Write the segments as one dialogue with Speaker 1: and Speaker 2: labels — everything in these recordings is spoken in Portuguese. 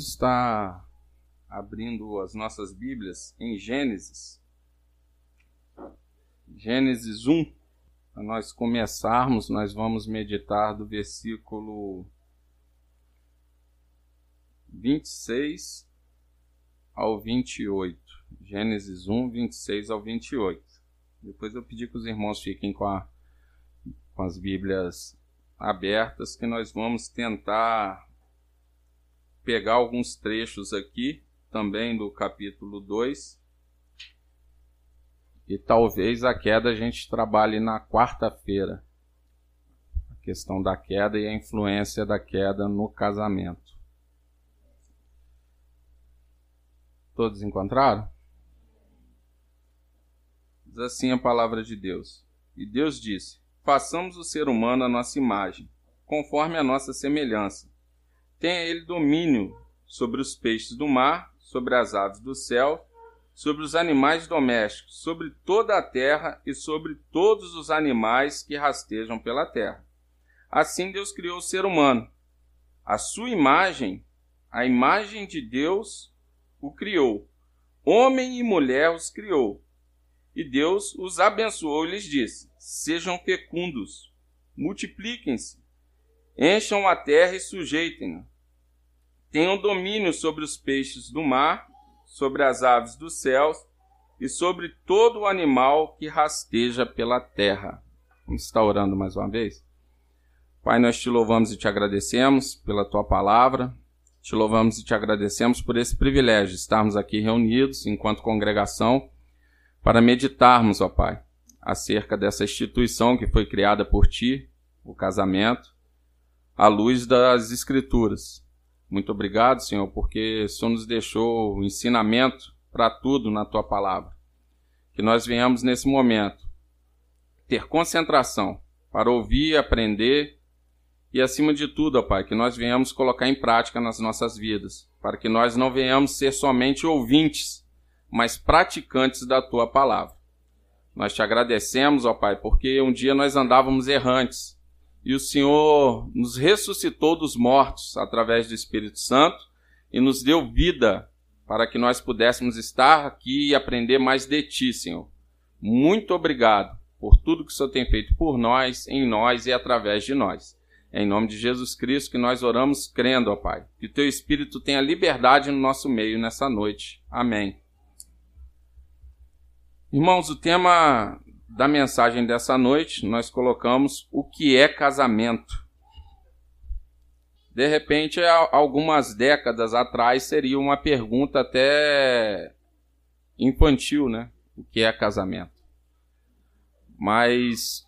Speaker 1: Vamos estar abrindo as nossas Bíblias em Gênesis. Gênesis 1. Para nós começarmos, nós vamos meditar do versículo 26 ao 28. Gênesis 1, 26 ao 28. Depois eu pedi que os irmãos fiquem com, a, com as Bíblias abertas, que nós vamos tentar pegar alguns trechos aqui, também do capítulo 2. E talvez a queda a gente trabalhe na quarta-feira. A questão da queda e a influência da queda no casamento. Todos encontraram? Diz assim a palavra de Deus. E Deus disse: Façamos o ser humano a nossa imagem, conforme a nossa semelhança Tenha ele domínio sobre os peixes do mar, sobre as aves do céu, sobre os animais domésticos, sobre toda a terra e sobre todos os animais que rastejam pela terra. Assim Deus criou o ser humano. A sua imagem, a imagem de Deus, o criou. Homem e mulher os criou. E Deus os abençoou e lhes disse: Sejam fecundos, multipliquem-se, encham a terra e sujeitem-na tenham domínio sobre os peixes do mar, sobre as aves dos céus e sobre todo animal que rasteja pela terra. Vamos estar orando mais uma vez? Pai, nós te louvamos e te agradecemos pela tua palavra. Te louvamos e te agradecemos por esse privilégio de estarmos aqui reunidos enquanto congregação para meditarmos, ó Pai, acerca dessa instituição que foi criada por ti, o casamento, à luz das Escrituras. Muito obrigado, Senhor, porque o Senhor nos deixou ensinamento para tudo na tua palavra. Que nós venhamos nesse momento ter concentração para ouvir, aprender e, acima de tudo, ó Pai, que nós venhamos colocar em prática nas nossas vidas, para que nós não venhamos ser somente ouvintes, mas praticantes da tua palavra. Nós te agradecemos, ó Pai, porque um dia nós andávamos errantes e o Senhor nos ressuscitou dos mortos através do Espírito Santo e nos deu vida para que nós pudéssemos estar aqui e aprender mais de Ti, Senhor. Muito obrigado por tudo que o Senhor tem feito por nós, em nós e através de nós. É em nome de Jesus Cristo que nós oramos crendo, ó Pai. Que o Teu Espírito tenha liberdade no nosso meio nessa noite. Amém. Irmãos, o tema da mensagem dessa noite, nós colocamos o que é casamento. De repente, algumas décadas atrás, seria uma pergunta até infantil, né? O que é casamento? Mas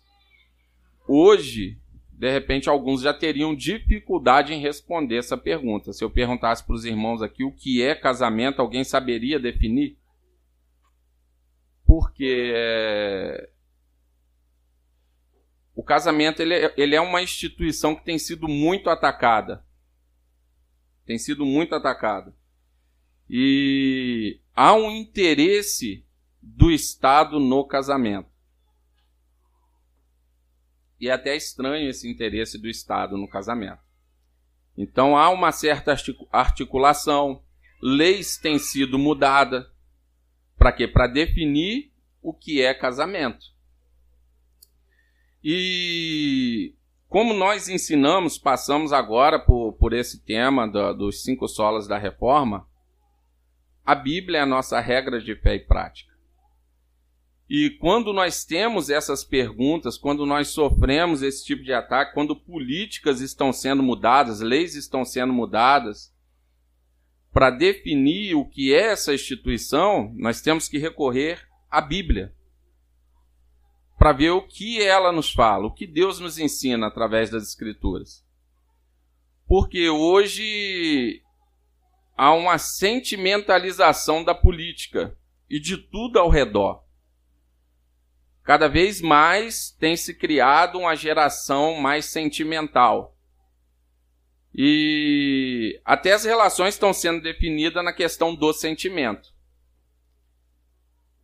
Speaker 1: hoje, de repente, alguns já teriam dificuldade em responder essa pergunta. Se eu perguntasse para os irmãos aqui o que é casamento, alguém saberia definir? Porque é, o casamento ele é, ele é uma instituição que tem sido muito atacada. Tem sido muito atacada. E há um interesse do Estado no casamento. E é até estranho esse interesse do Estado no casamento. Então há uma certa articulação, leis têm sido mudadas. Para quê? Para definir o que é casamento. E como nós ensinamos, passamos agora por, por esse tema do, dos cinco solas da reforma, a Bíblia é a nossa regra de fé e prática. E quando nós temos essas perguntas, quando nós sofremos esse tipo de ataque, quando políticas estão sendo mudadas, leis estão sendo mudadas, para definir o que é essa instituição, nós temos que recorrer à Bíblia para ver o que ela nos fala, o que Deus nos ensina através das Escrituras. Porque hoje há uma sentimentalização da política e de tudo ao redor. Cada vez mais tem se criado uma geração mais sentimental. E até as relações estão sendo definidas na questão do sentimento.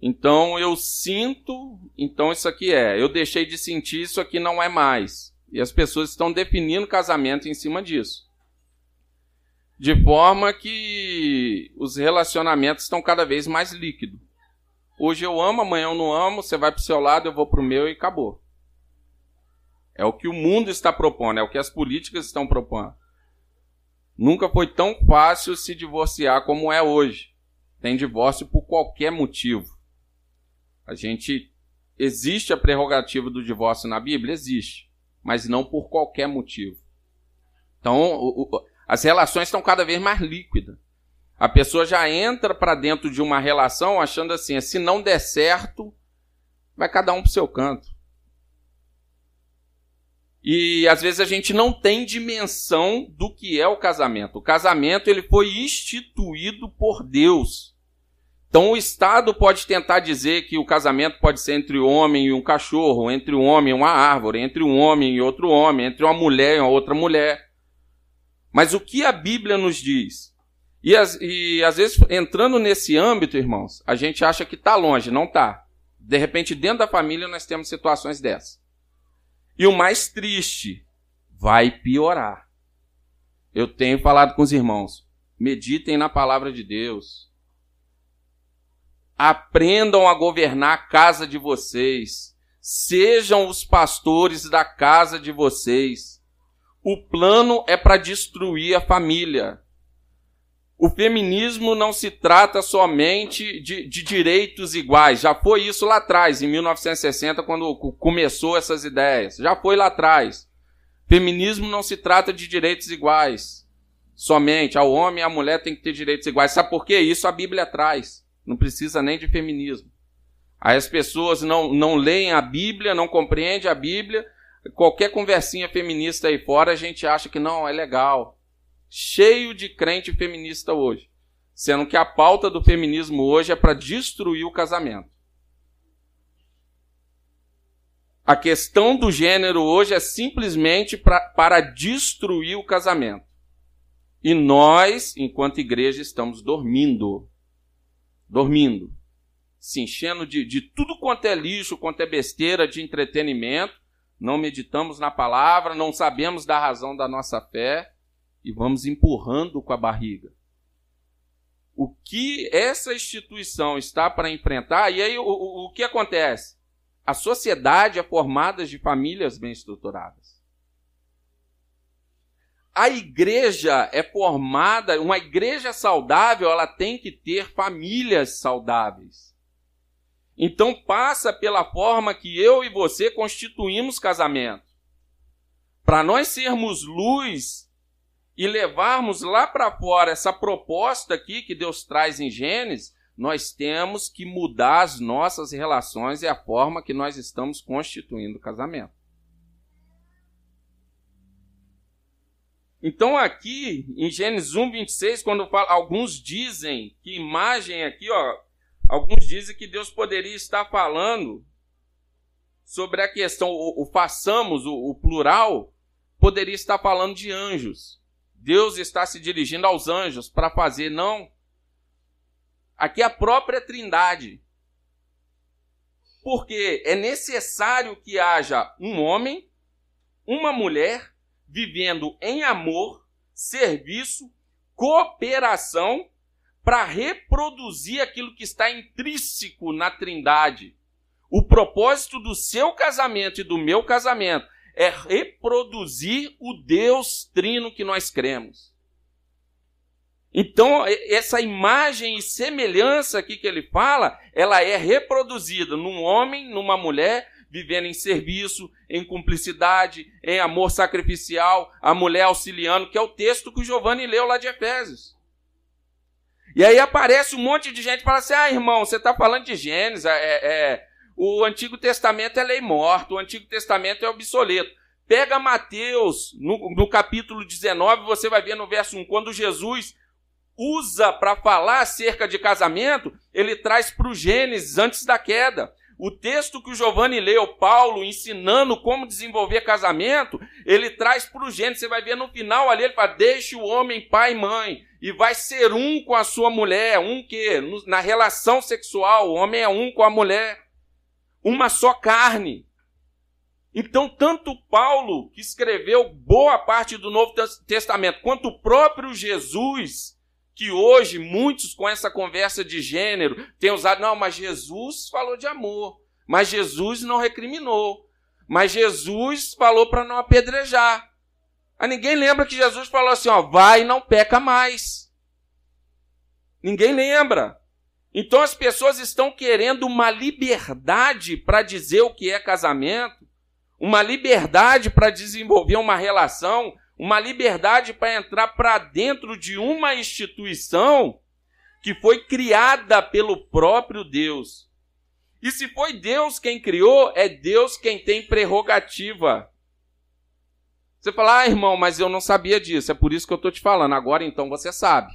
Speaker 1: Então eu sinto, então isso aqui é. Eu deixei de sentir, isso aqui não é mais. E as pessoas estão definindo casamento em cima disso. de forma que os relacionamentos estão cada vez mais líquidos. Hoje eu amo, amanhã eu não amo, você vai para o seu lado, eu vou para o meu e acabou. É o que o mundo está propondo, é o que as políticas estão propondo. Nunca foi tão fácil se divorciar como é hoje. Tem divórcio por qualquer motivo. A gente existe a prerrogativa do divórcio na Bíblia, existe, mas não por qualquer motivo. Então, o, o, as relações estão cada vez mais líquidas. A pessoa já entra para dentro de uma relação achando assim: se não der certo, vai cada um para o seu canto. E às vezes a gente não tem dimensão do que é o casamento. O casamento ele foi instituído por Deus. Então o Estado pode tentar dizer que o casamento pode ser entre o homem e um cachorro, entre um homem e uma árvore, entre um homem e outro homem, entre uma mulher e uma outra mulher. Mas o que a Bíblia nos diz? E, as, e às vezes, entrando nesse âmbito, irmãos, a gente acha que está longe, não está. De repente, dentro da família, nós temos situações dessas. E o mais triste, vai piorar. Eu tenho falado com os irmãos, meditem na palavra de Deus. Aprendam a governar a casa de vocês. Sejam os pastores da casa de vocês. O plano é para destruir a família. O feminismo não se trata somente de, de, direitos iguais. Já foi isso lá atrás, em 1960, quando começou essas ideias. Já foi lá atrás. Feminismo não se trata de direitos iguais. Somente ao homem e à mulher tem que ter direitos iguais. Sabe por quê? Isso a Bíblia traz. Não precisa nem de feminismo. Aí as pessoas não, não leem a Bíblia, não compreendem a Bíblia. Qualquer conversinha feminista aí fora, a gente acha que não, é legal cheio de crente feminista hoje, sendo que a pauta do feminismo hoje é para destruir o casamento. A questão do gênero hoje é simplesmente pra, para destruir o casamento. E nós, enquanto igreja, estamos dormindo. Dormindo. Se enchendo de, de tudo quanto é lixo, quanto é besteira de entretenimento. Não meditamos na palavra, não sabemos da razão da nossa fé e vamos empurrando com a barriga. O que essa instituição está para enfrentar, e aí o, o, o que acontece? A sociedade é formada de famílias bem estruturadas. A igreja é formada, uma igreja saudável, ela tem que ter famílias saudáveis. Então passa pela forma que eu e você constituímos casamento. Para nós sermos luz e levarmos lá para fora essa proposta aqui que Deus traz em Gênesis, nós temos que mudar as nossas relações e a forma que nós estamos constituindo o casamento. Então aqui em Gênesis 1, 26, quando fala, alguns dizem que imagem aqui, ó, alguns dizem que Deus poderia estar falando sobre a questão, o, o façamos, o, o plural, poderia estar falando de anjos. Deus está se dirigindo aos anjos para fazer, não. Aqui é a própria Trindade. Porque é necessário que haja um homem, uma mulher, vivendo em amor, serviço, cooperação, para reproduzir aquilo que está intrínseco na Trindade. O propósito do seu casamento e do meu casamento é reproduzir o Deus trino que nós cremos. Então, essa imagem e semelhança aqui que ele fala, ela é reproduzida num homem, numa mulher, vivendo em serviço, em cumplicidade, em amor sacrificial, a mulher auxiliando, que é o texto que o Giovanni leu lá de Efésios. E aí aparece um monte de gente e fala assim: ah, irmão, você está falando de Gênesis, é, é, o Antigo Testamento é lei morta, o Antigo Testamento é obsoleto. Pega Mateus, no, no capítulo 19, você vai ver no verso 1, quando Jesus usa para falar acerca de casamento, ele traz para o Gênesis antes da queda. O texto que o Giovanni leu, Paulo ensinando como desenvolver casamento, ele traz para o Gênesis. Você vai ver no final ali, ele fala: deixe o homem pai e mãe, e vai ser um com a sua mulher. Um que? Na relação sexual, o homem é um com a mulher uma só carne. Então, tanto Paulo, que escreveu boa parte do Novo Testamento, quanto o próprio Jesus, que hoje muitos com essa conversa de gênero têm usado, não, mas Jesus falou de amor, mas Jesus não recriminou, mas Jesus falou para não apedrejar. A ninguém lembra que Jesus falou assim, ó, vai e não peca mais. Ninguém lembra. Então as pessoas estão querendo uma liberdade para dizer o que é casamento, uma liberdade para desenvolver uma relação, uma liberdade para entrar para dentro de uma instituição que foi criada pelo próprio Deus. E se foi Deus quem criou, é Deus quem tem prerrogativa. Você fala, ah, irmão, mas eu não sabia disso, é por isso que eu estou te falando. Agora então você sabe.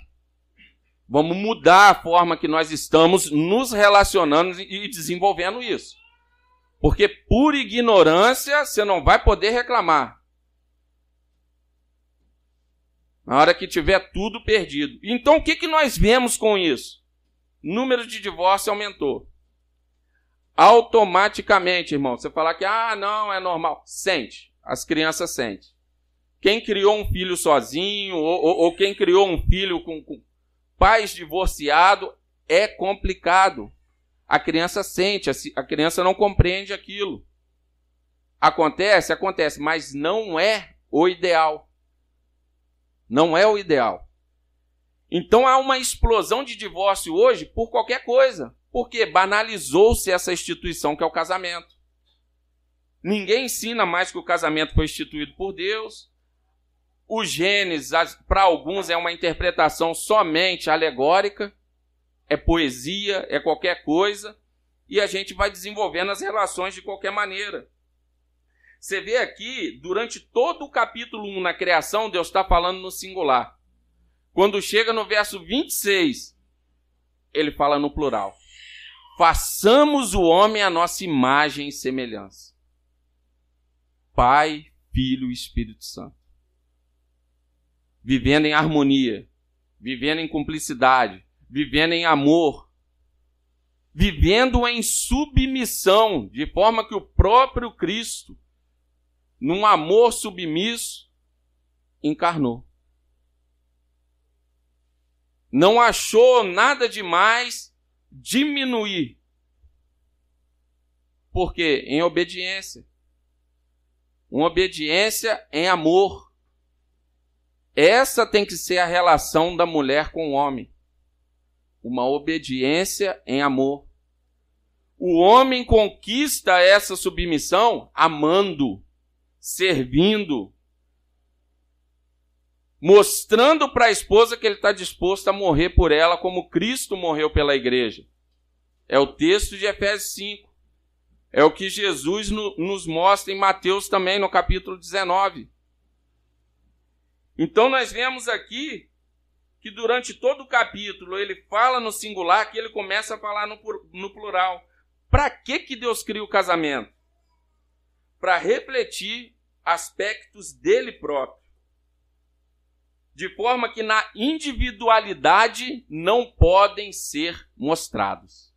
Speaker 1: Vamos mudar a forma que nós estamos nos relacionando e desenvolvendo isso. Porque por ignorância você não vai poder reclamar. Na hora que tiver tudo perdido. Então o que, que nós vemos com isso? Número de divórcio aumentou. Automaticamente, irmão, você falar que, ah, não, é normal. Sente. As crianças sentem. Quem criou um filho sozinho, ou, ou, ou quem criou um filho com, com pais divorciados, é complicado. A criança sente, a criança não compreende aquilo. Acontece? Acontece, mas não é o ideal. Não é o ideal. Então há uma explosão de divórcio hoje por qualquer coisa. Porque banalizou-se essa instituição que é o casamento. Ninguém ensina mais que o casamento foi instituído por Deus. O Gênesis, para alguns, é uma interpretação somente alegórica é poesia, é qualquer coisa, e a gente vai desenvolvendo as relações de qualquer maneira. Você vê aqui, durante todo o capítulo 1 na criação, Deus está falando no singular. Quando chega no verso 26, ele fala no plural. Façamos o homem a nossa imagem e semelhança. Pai, Filho e Espírito Santo. Vivendo em harmonia, vivendo em cumplicidade, vivendo em amor, vivendo em submissão, de forma que o próprio Cristo, num amor submisso, encarnou. Não achou nada demais diminuir. Porque em obediência. Uma obediência em amor. Essa tem que ser a relação da mulher com o homem uma obediência em amor. O homem conquista essa submissão amando, servindo, mostrando para a esposa que ele está disposto a morrer por ela, como Cristo morreu pela igreja. É o texto de Efésios 5. É o que Jesus no, nos mostra em Mateus também, no capítulo 19. Então nós vemos aqui que durante todo o capítulo ele fala no singular, que ele começa a falar no, no plural. Para que, que Deus cria o casamento? Para refletir aspectos dele próprio. De forma que na individualidade não podem ser mostrados.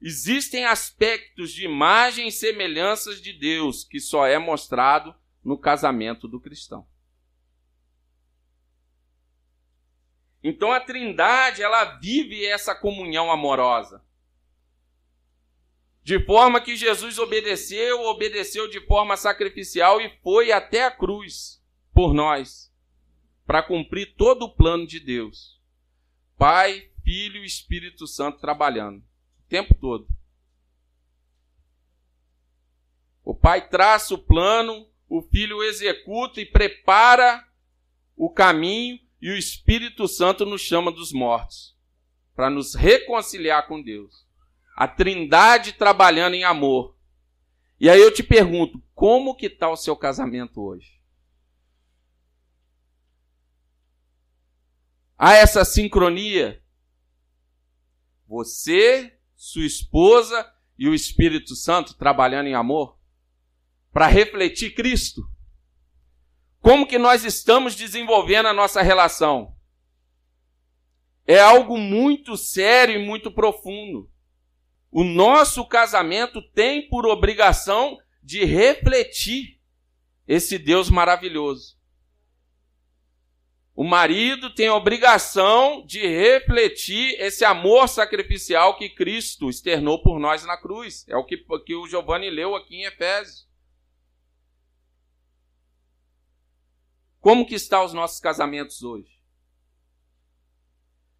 Speaker 1: Existem aspectos de imagem e semelhanças de Deus que só é mostrado no casamento do cristão. Então a Trindade, ela vive essa comunhão amorosa. De forma que Jesus obedeceu, obedeceu de forma sacrificial e foi até a cruz por nós, para cumprir todo o plano de Deus. Pai, Filho e Espírito Santo trabalhando o tempo todo. O Pai traça o plano, o Filho executa e prepara o caminho e o Espírito Santo nos chama dos mortos para nos reconciliar com Deus. A Trindade trabalhando em amor. E aí eu te pergunto, como que está o seu casamento hoje? Há essa sincronia? Você, sua esposa e o Espírito Santo trabalhando em amor para refletir Cristo. Como que nós estamos desenvolvendo a nossa relação? É algo muito sério e muito profundo. O nosso casamento tem por obrigação de refletir esse Deus maravilhoso. O marido tem a obrigação de refletir esse amor sacrificial que Cristo externou por nós na cruz. É o que, que o Giovanni leu aqui em Efésios. Como que estão os nossos casamentos hoje?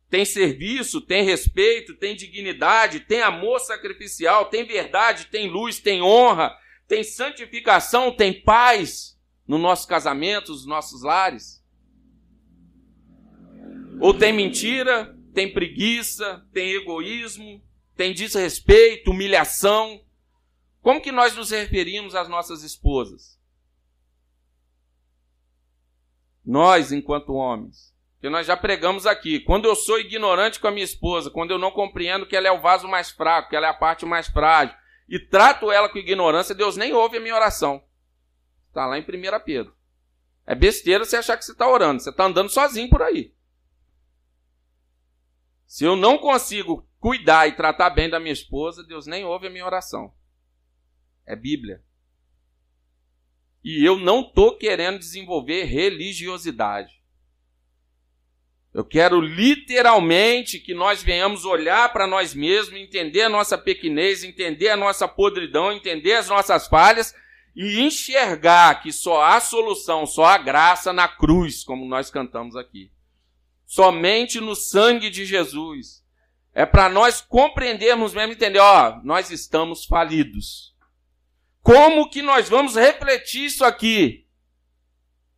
Speaker 1: Tem serviço, tem respeito, tem dignidade, tem amor sacrificial, tem verdade, tem luz, tem honra, tem santificação, tem paz no nosso casamento, nos nossos lares? Ou tem mentira, tem preguiça, tem egoísmo, tem desrespeito, humilhação? Como que nós nos referimos às nossas esposas? Nós, enquanto homens, que nós já pregamos aqui. Quando eu sou ignorante com a minha esposa, quando eu não compreendo que ela é o vaso mais fraco, que ela é a parte mais frágil, e trato ela com ignorância, Deus nem ouve a minha oração. Está lá em 1 Pedro. É besteira você achar que você está orando, você está andando sozinho por aí. Se eu não consigo cuidar e tratar bem da minha esposa, Deus nem ouve a minha oração. É Bíblia. E eu não estou querendo desenvolver religiosidade. Eu quero literalmente que nós venhamos olhar para nós mesmos, entender a nossa pequenez, entender a nossa podridão, entender as nossas falhas e enxergar que só há solução, só há graça na cruz, como nós cantamos aqui. Somente no sangue de Jesus. É para nós compreendermos mesmo, entender, ó, nós estamos falidos. Como que nós vamos refletir isso aqui?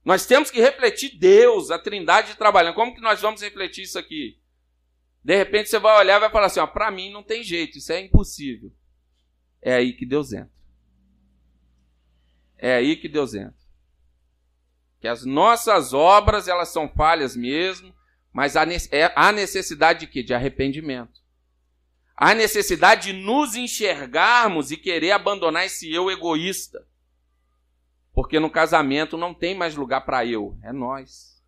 Speaker 1: Nós temos que refletir Deus, a Trindade trabalhando. Como que nós vamos refletir isso aqui? De repente você vai olhar e vai falar assim: ó, para mim não tem jeito, isso é impossível. É aí que Deus entra. É aí que Deus entra. Que as nossas obras, elas são falhas mesmo, mas há é, necessidade de quê? De arrependimento. Há necessidade de nos enxergarmos e querer abandonar esse eu egoísta. Porque no casamento não tem mais lugar para eu, é nós.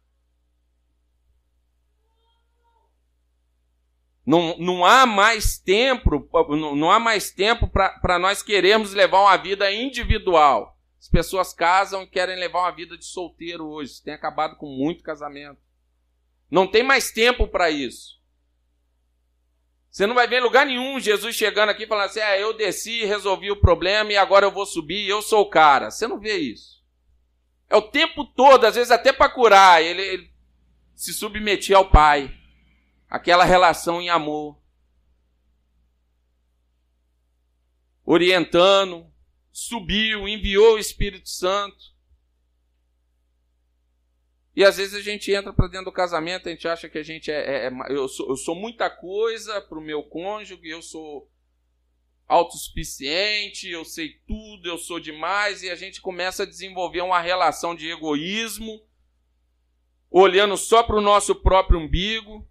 Speaker 1: Não, não há mais tempo, não, há mais tempo para nós queremos levar uma vida individual. As pessoas casam e querem levar uma vida de solteiro hoje. Tem acabado com muito casamento. Não tem mais tempo para isso. Você não vai ver em lugar nenhum Jesus chegando aqui falando assim: é, eu desci, resolvi o problema e agora eu vou subir, eu sou o cara. Você não vê isso. É o tempo todo, às vezes até para curar, ele, ele se submetia ao Pai. Aquela relação em amor. Orientando, subiu, enviou o Espírito Santo. E às vezes a gente entra para dentro do casamento, a gente acha que a gente é. é, é eu, sou, eu sou muita coisa para o meu cônjuge, eu sou autossuficiente, eu sei tudo, eu sou demais, e a gente começa a desenvolver uma relação de egoísmo, olhando só para o nosso próprio umbigo.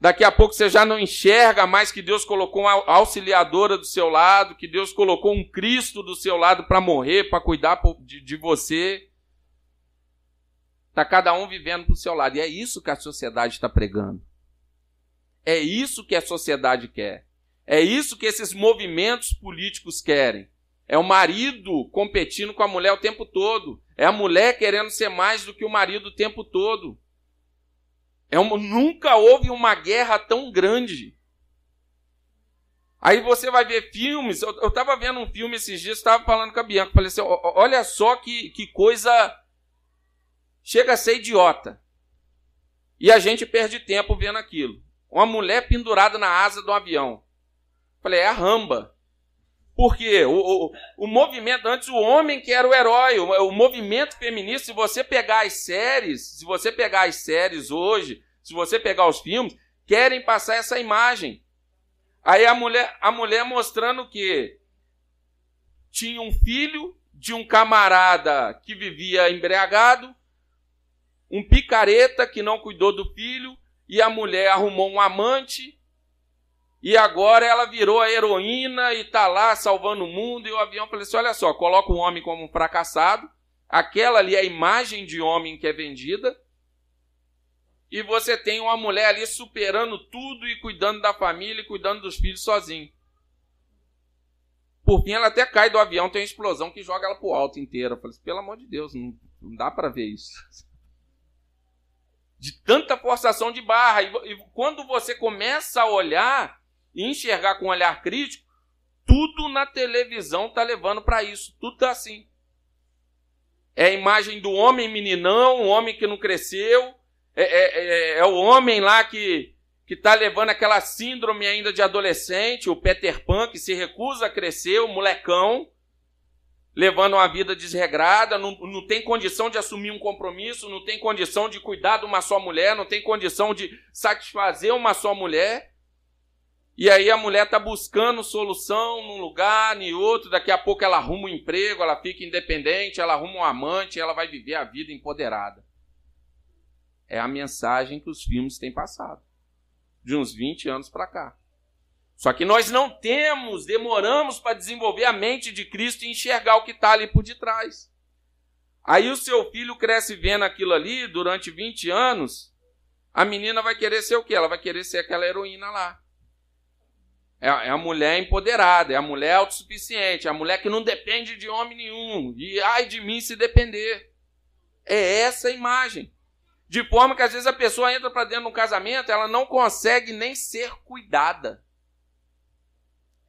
Speaker 1: Daqui a pouco você já não enxerga mais que Deus colocou uma auxiliadora do seu lado, que Deus colocou um Cristo do seu lado para morrer, para cuidar de, de você. Está cada um vivendo para o seu lado. E é isso que a sociedade está pregando. É isso que a sociedade quer. É isso que esses movimentos políticos querem. É o marido competindo com a mulher o tempo todo. É a mulher querendo ser mais do que o marido o tempo todo. É uma, nunca houve uma guerra tão grande. Aí você vai ver filmes. Eu estava vendo um filme esses dias, estava falando com a Bianca. Falei assim: olha só que, que coisa chega a ser idiota. E a gente perde tempo vendo aquilo. Uma mulher pendurada na asa do avião. Falei, é a ramba. Por quê? O, o, o, movimento, antes o homem que era o herói, o, o movimento feminista, se você pegar as séries, se você pegar as séries hoje, se você pegar os filmes, querem passar essa imagem. Aí a mulher, a mulher mostrando que tinha um filho de um camarada que vivia embriagado, um picareta que não cuidou do filho, e a mulher arrumou um amante, e agora ela virou a heroína e está lá salvando o mundo, e o avião falou assim: olha só, coloca o homem como um fracassado, aquela ali é a imagem de homem que é vendida, e você tem uma mulher ali superando tudo e cuidando da família e cuidando dos filhos sozinho. Por fim, ela até cai do avião, tem uma explosão que joga ela pro alto inteira. Eu falei assim, pelo amor de Deus, não, não dá para ver isso. De tanta forçação de barra. E, quando você começa a olhar e enxergar com um olhar crítico, tudo na televisão tá levando para isso. Tudo tá assim. É a imagem do homem meninão, o homem que não cresceu. É, é, é, é o homem lá que que está levando aquela síndrome ainda de adolescente, o Peter Pan, que se recusa a crescer, o molecão, levando uma vida desregrada, não, não tem condição de assumir um compromisso, não tem condição de cuidar de uma só mulher, não tem condição de satisfazer uma só mulher. E aí a mulher está buscando solução num lugar, em outro, daqui a pouco ela arruma um emprego, ela fica independente, ela arruma um amante, ela vai viver a vida empoderada. É a mensagem que os filmes têm passado de uns 20 anos para cá. Só que nós não temos, demoramos para desenvolver a mente de Cristo e enxergar o que está ali por detrás. Aí o seu filho cresce vendo aquilo ali durante 20 anos, a menina vai querer ser o quê? Ela vai querer ser aquela heroína lá. É, é a mulher empoderada, é a mulher autossuficiente, é a mulher que não depende de homem nenhum. E ai de mim se depender. É essa a imagem. De forma que às vezes a pessoa entra para dentro de um casamento, ela não consegue nem ser cuidada.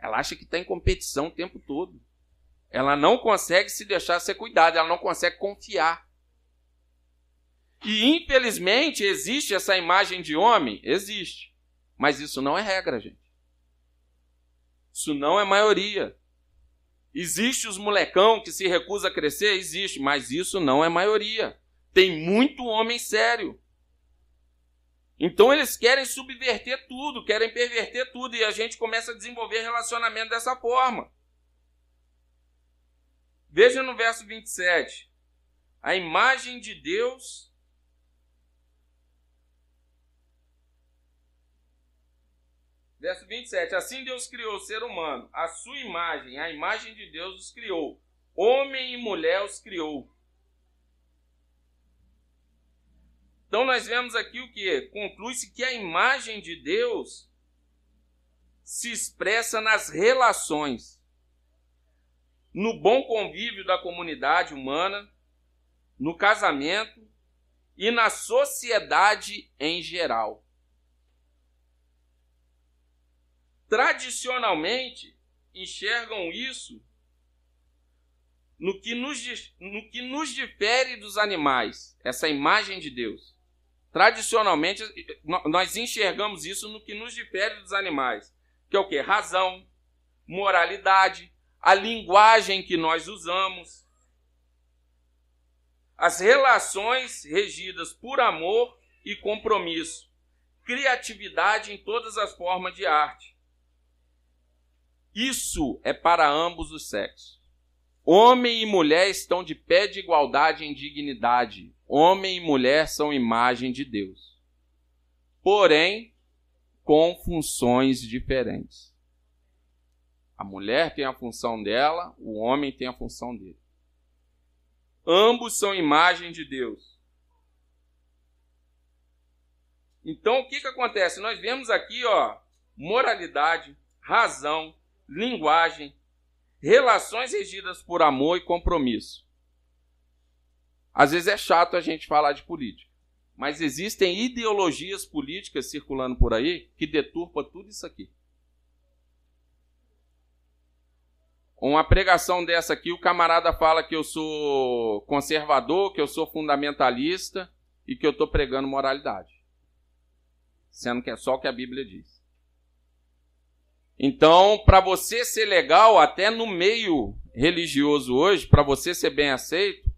Speaker 1: Ela acha que está em competição o tempo todo. Ela não consegue se deixar ser cuidada, ela não consegue confiar. E infelizmente existe essa imagem de homem? Existe. Mas isso não é regra, gente. Isso não é maioria. Existe os molecão que se recusa a crescer? Existe, mas isso não é maioria. Tem muito homem sério. Então eles querem subverter tudo, querem perverter tudo, e a gente começa a desenvolver relacionamento dessa forma. Veja no verso 27. A imagem de Deus. Verso 27. Assim Deus criou o ser humano, a sua imagem, a imagem de Deus os criou. Homem e mulher os criou. Então nós vemos aqui o que? Conclui-se que a imagem de Deus se expressa nas relações, no bom convívio da comunidade humana, no casamento e na sociedade em geral. Tradicionalmente, enxergam isso no que, nos, no que nos difere dos animais, essa imagem de Deus. Tradicionalmente, nós enxergamos isso no que nos difere dos animais, que é o que? Razão, moralidade, a linguagem que nós usamos, as relações regidas por amor e compromisso, criatividade em todas as formas de arte. Isso é para ambos os sexos. Homem e mulher estão de pé de igualdade em dignidade, Homem e mulher são imagem de Deus, porém com funções diferentes. A mulher tem a função dela, o homem tem a função dele. Ambos são imagem de Deus. Então o que, que acontece? Nós vemos aqui, ó, moralidade, razão, linguagem, relações regidas por amor e compromisso. Às vezes é chato a gente falar de política, mas existem ideologias políticas circulando por aí que deturpam tudo isso aqui. Uma pregação dessa aqui, o camarada fala que eu sou conservador, que eu sou fundamentalista e que eu estou pregando moralidade. Sendo que é só o que a Bíblia diz. Então, para você ser legal, até no meio religioso hoje, para você ser bem aceito,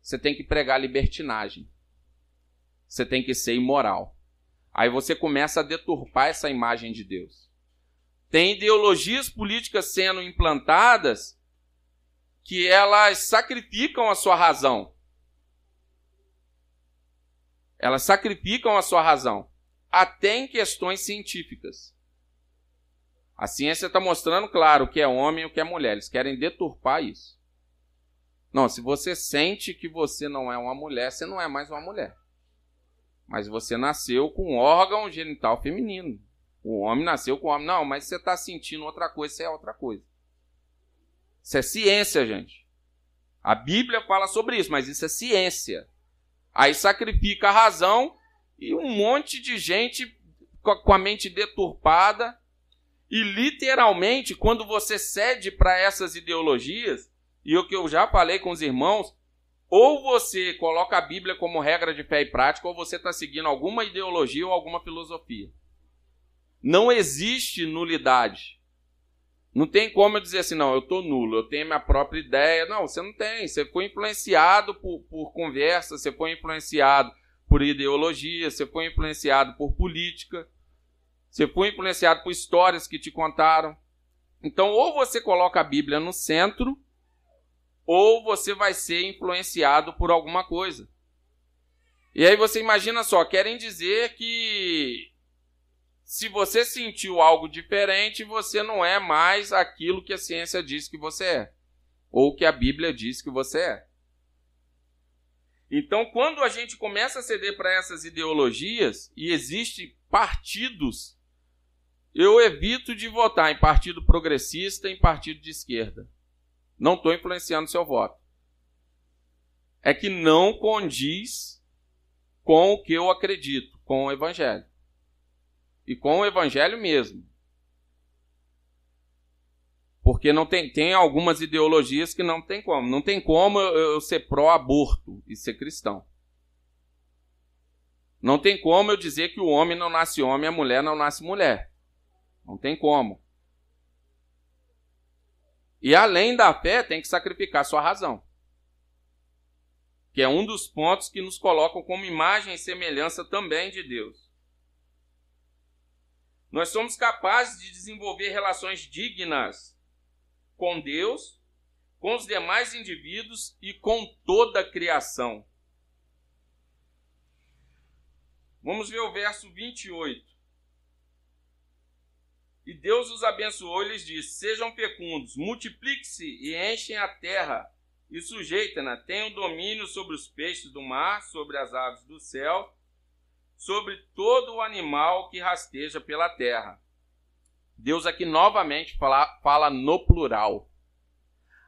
Speaker 1: você tem que pregar libertinagem. Você tem que ser imoral. Aí você começa a deturpar essa imagem de Deus. Tem ideologias políticas sendo implantadas que elas sacrificam a sua razão. Elas sacrificam a sua razão, até em questões científicas. A ciência está mostrando claro o que é homem e o que é mulher. Eles querem deturpar isso. Não, se você sente que você não é uma mulher, você não é mais uma mulher. Mas você nasceu com um órgão genital feminino. O homem nasceu com homem. Não, mas você está sentindo outra coisa, você é outra coisa. Isso é ciência, gente. A Bíblia fala sobre isso, mas isso é ciência. Aí sacrifica a razão e um monte de gente com a mente deturpada. E literalmente, quando você cede para essas ideologias, e o que eu já falei com os irmãos, ou você coloca a Bíblia como regra de fé e prática, ou você está seguindo alguma ideologia ou alguma filosofia. Não existe nulidade. Não tem como eu dizer assim, não, eu estou nulo, eu tenho minha própria ideia. Não, você não tem. Você foi influenciado por, por conversa, você foi influenciado por ideologia, você foi influenciado por política, você foi influenciado por histórias que te contaram. Então, ou você coloca a Bíblia no centro, ou você vai ser influenciado por alguma coisa. E aí você imagina só, querem dizer que se você sentiu algo diferente, você não é mais aquilo que a ciência diz que você é, ou que a Bíblia diz que você é. Então, quando a gente começa a ceder para essas ideologias e existem partidos, eu evito de votar em partido progressista, em partido de esquerda. Não estou influenciando seu voto. É que não condiz com o que eu acredito, com o Evangelho e com o evangelho mesmo. Porque não tem, tem algumas ideologias que não tem como. Não tem como eu, eu ser pró-aborto e ser cristão. Não tem como eu dizer que o homem não nasce homem e a mulher não nasce mulher. Não tem como. E além da fé, tem que sacrificar sua razão. Que é um dos pontos que nos colocam como imagem e semelhança também de Deus. Nós somos capazes de desenvolver relações dignas com Deus, com os demais indivíduos e com toda a criação. Vamos ver o verso 28. E Deus os abençoou e lhes disse: Sejam fecundos, multipliquem-se e enchem a terra, e sujeitem-na, tenham domínio sobre os peixes do mar, sobre as aves do céu sobre todo o animal que rasteja pela terra. Deus aqui novamente fala, fala no plural.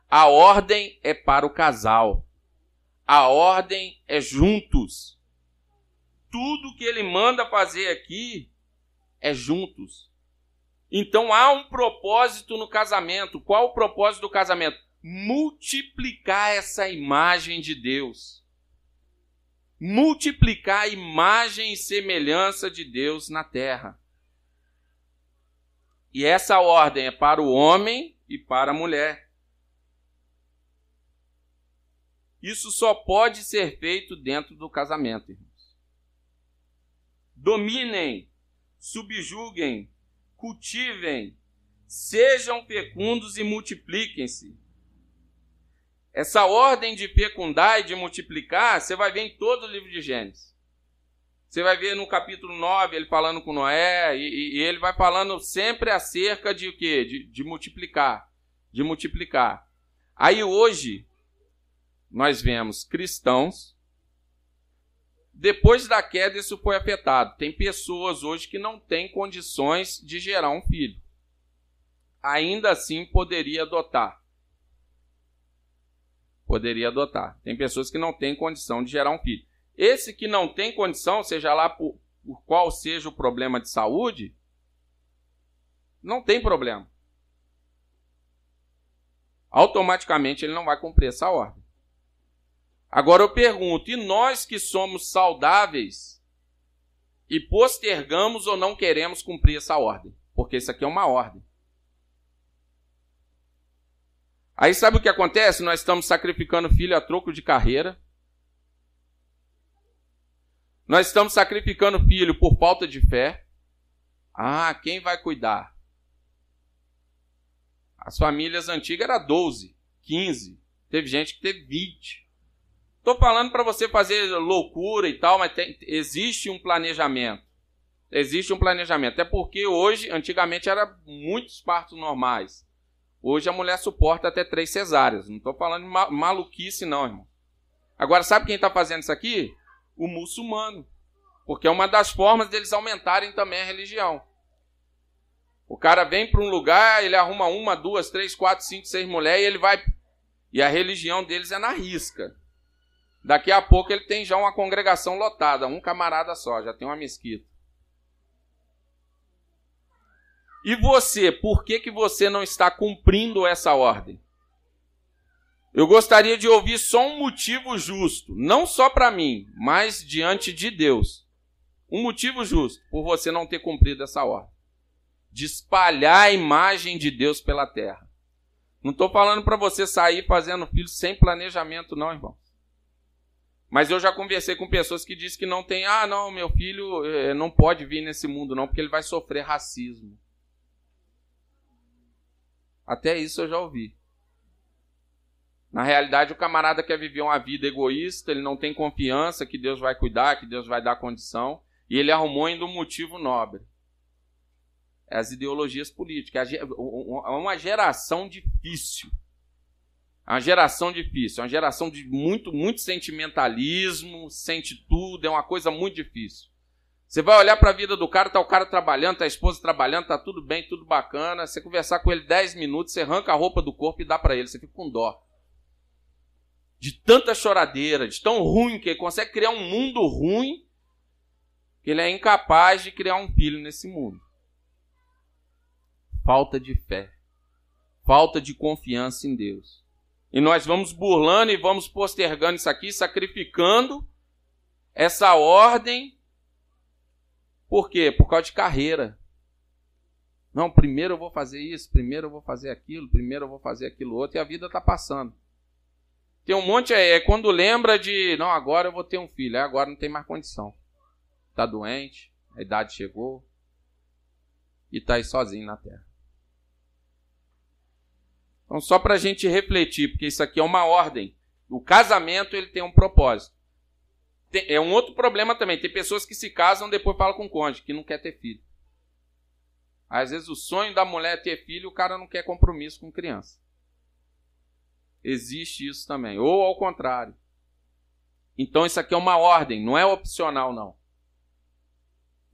Speaker 1: A ordem é para o casal. A ordem é juntos. Tudo que ele manda fazer aqui é juntos. Então há um propósito no casamento. Qual o propósito do casamento? Multiplicar essa imagem de Deus multiplicar a imagem e semelhança de Deus na terra. E essa ordem é para o homem e para a mulher. Isso só pode ser feito dentro do casamento, irmãos. Dominem, subjuguem, cultivem, sejam fecundos e multipliquem-se. Essa ordem de fecundar e de multiplicar, você vai ver em todo o livro de Gênesis. Você vai ver no capítulo 9 ele falando com Noé, e, e ele vai falando sempre acerca de o quê? De, de multiplicar. De multiplicar. Aí hoje, nós vemos cristãos. Depois da queda, isso foi afetado. Tem pessoas hoje que não têm condições de gerar um filho. Ainda assim, poderia adotar poderia adotar. Tem pessoas que não têm condição de gerar um filho. Esse que não tem condição, seja lá por, por qual seja o problema de saúde, não tem problema. Automaticamente ele não vai cumprir essa ordem. Agora eu pergunto: e nós que somos saudáveis e postergamos ou não queremos cumprir essa ordem? Porque isso aqui é uma ordem. Aí sabe o que acontece? Nós estamos sacrificando filho a troco de carreira. Nós estamos sacrificando filho por falta de fé. Ah, quem vai cuidar? As famílias antigas eram 12, 15. Teve gente que teve 20. Estou falando para você fazer loucura e tal, mas tem, existe um planejamento. Existe um planejamento. É porque hoje, antigamente, era muitos partos normais. Hoje a mulher suporta até três cesáreas. Não estou falando maluquice, não, irmão. Agora, sabe quem está fazendo isso aqui? O muçulmano. Porque é uma das formas deles aumentarem também a religião. O cara vem para um lugar, ele arruma uma, duas, três, quatro, cinco, seis mulheres e ele vai. E a religião deles é na risca. Daqui a pouco ele tem já uma congregação lotada, um camarada só, já tem uma mesquita. E você, por que, que você não está cumprindo essa ordem? Eu gostaria de ouvir só um motivo justo, não só para mim, mas diante de Deus. Um motivo justo por você não ter cumprido essa ordem de espalhar a imagem de Deus pela terra. Não estou falando para você sair fazendo filhos sem planejamento, não, irmão. Mas eu já conversei com pessoas que dizem que não tem, ah, não, meu filho eh, não pode vir nesse mundo, não, porque ele vai sofrer racismo. Até isso eu já ouvi. Na realidade, o camarada quer viver uma vida egoísta, ele não tem confiança que Deus vai cuidar, que Deus vai dar condição, e ele arrumou ainda um motivo nobre. As ideologias políticas. Uma geração difícil. Uma geração difícil. Uma geração de muito, muito sentimentalismo, sente tudo, é uma coisa muito difícil. Você vai olhar para a vida do cara, tá o cara trabalhando, tá a esposa trabalhando, tá tudo bem, tudo bacana. Você conversar com ele 10 minutos, você arranca a roupa do corpo e dá para ele, você fica com dó. De tanta choradeira, de tão ruim que ele consegue criar um mundo ruim, que ele é incapaz de criar um filho nesse mundo. Falta de fé, falta de confiança em Deus. E nós vamos burlando e vamos postergando isso aqui, sacrificando essa ordem por quê? Por causa de carreira. Não, primeiro eu vou fazer isso, primeiro eu vou fazer aquilo, primeiro eu vou fazer aquilo outro, e a vida está passando. Tem um monte aí, é quando lembra de, não, agora eu vou ter um filho, agora não tem mais condição. Está doente, a idade chegou, e está aí sozinho na terra. Então, só para a gente refletir, porque isso aqui é uma ordem. O casamento ele tem um propósito. Tem, é um outro problema também. Tem pessoas que se casam depois falam com o cônjuge, que não quer ter filho. Às vezes o sonho da mulher é ter filho, o cara não quer compromisso com criança. Existe isso também. Ou ao contrário. Então isso aqui é uma ordem, não é opcional, não.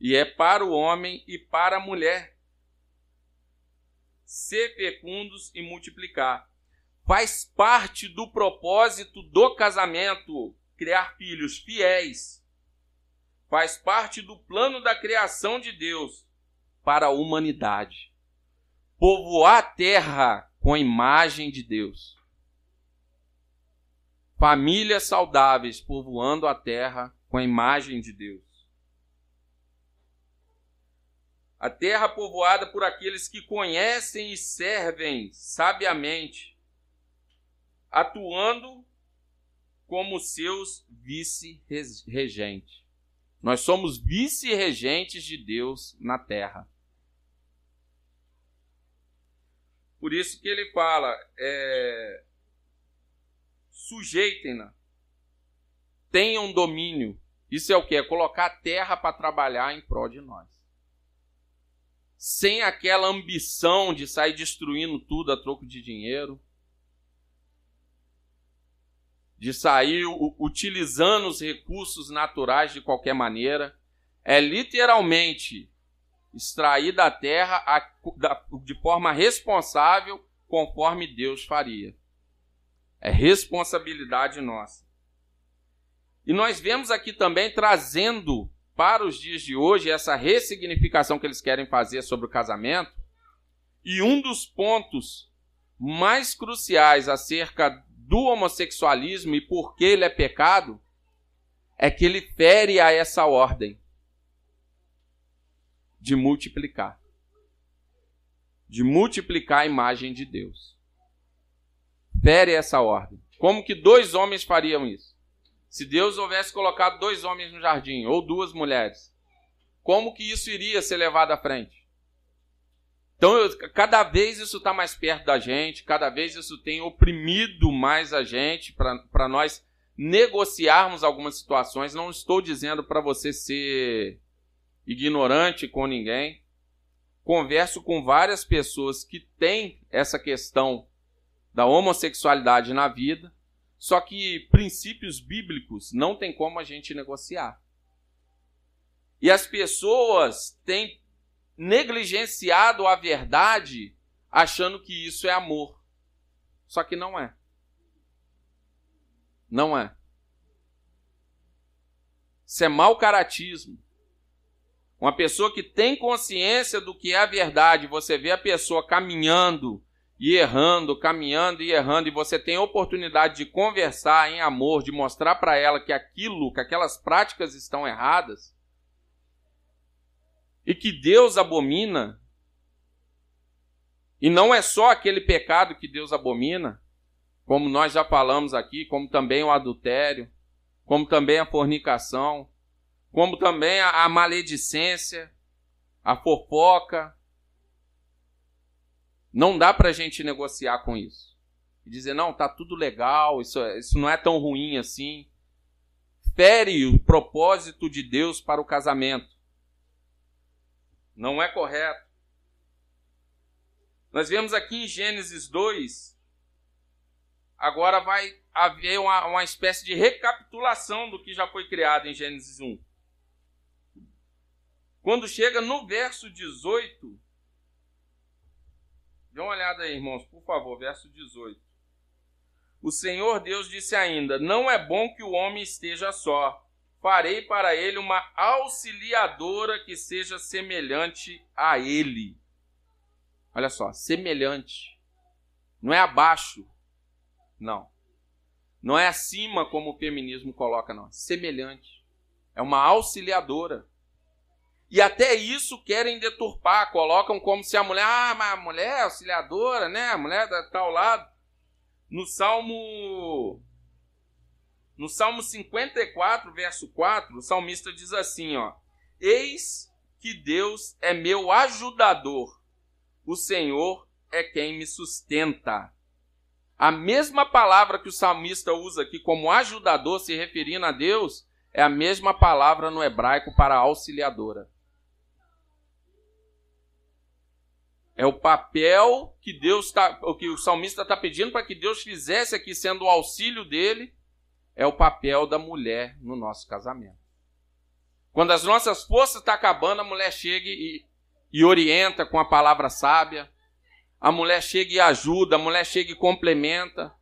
Speaker 1: E é para o homem e para a mulher. Ser fecundos e multiplicar. Faz parte do propósito do casamento criar filhos fiéis. Faz parte do plano da criação de Deus para a humanidade. Povoar a terra com a imagem de Deus. Famílias saudáveis povoando a terra com a imagem de Deus. A terra povoada por aqueles que conhecem e servem sabiamente, atuando como seus vice-regentes. Nós somos vice-regentes de Deus na terra. Por isso que ele fala: é, sujeitem-na, tenham domínio. Isso é o que? É colocar a terra para trabalhar em prol de nós. Sem aquela ambição de sair destruindo tudo a troco de dinheiro de sair utilizando os recursos naturais de qualquer maneira. É literalmente extrair da terra de forma responsável, conforme Deus faria. É responsabilidade nossa. E nós vemos aqui também trazendo para os dias de hoje essa ressignificação que eles querem fazer sobre o casamento. E um dos pontos mais cruciais acerca do homossexualismo e por que ele é pecado, é que ele fere a essa ordem de multiplicar. De multiplicar a imagem de Deus. Fere essa ordem. Como que dois homens fariam isso? Se Deus houvesse colocado dois homens no jardim, ou duas mulheres, como que isso iria ser levado à frente? Então, eu, cada vez isso está mais perto da gente, cada vez isso tem oprimido mais a gente para nós negociarmos algumas situações. Não estou dizendo para você ser ignorante com ninguém. Converso com várias pessoas que têm essa questão da homossexualidade na vida, só que princípios bíblicos não tem como a gente negociar. E as pessoas têm negligenciado a verdade achando que isso é amor. Só que não é. Não é. Isso é mau caratismo. Uma pessoa que tem consciência do que é a verdade, você vê a pessoa caminhando e errando, caminhando e errando, e você tem oportunidade de conversar em amor, de mostrar para ela que aquilo, que aquelas práticas estão erradas, e que Deus abomina, e não é só aquele pecado que Deus abomina, como nós já falamos aqui, como também o adultério, como também a fornicação, como também a, a maledicência, a fofoca. Não dá para a gente negociar com isso. E dizer, não, tá tudo legal, isso, isso não é tão ruim assim. Fere o propósito de Deus para o casamento. Não é correto. Nós vemos aqui em Gênesis 2, agora vai haver uma, uma espécie de recapitulação do que já foi criado em Gênesis 1. Quando chega no verso 18, dê uma olhada aí, irmãos, por favor, verso 18. O Senhor Deus disse ainda: Não é bom que o homem esteja só. Farei para ele uma auxiliadora que seja semelhante a ele. Olha só, semelhante. Não é abaixo. Não. Não é acima como o feminismo coloca, não. Semelhante. É uma auxiliadora. E até isso querem deturpar, colocam como se a mulher, ah, mas a mulher é auxiliadora, né? A mulher está ao lado. No Salmo no Salmo 54, verso 4, o salmista diz assim, ó: Eis que Deus é meu ajudador. O Senhor é quem me sustenta. A mesma palavra que o salmista usa aqui como ajudador, se referindo a Deus, é a mesma palavra no hebraico para auxiliadora. É o papel que Deus está, o que o salmista está pedindo para que Deus fizesse aqui, sendo o auxílio dele, é o papel da mulher no nosso casamento. Quando as nossas forças estão tá acabando, a mulher chega e, e orienta com a palavra sábia. A mulher chega e ajuda, a mulher chega e complementa.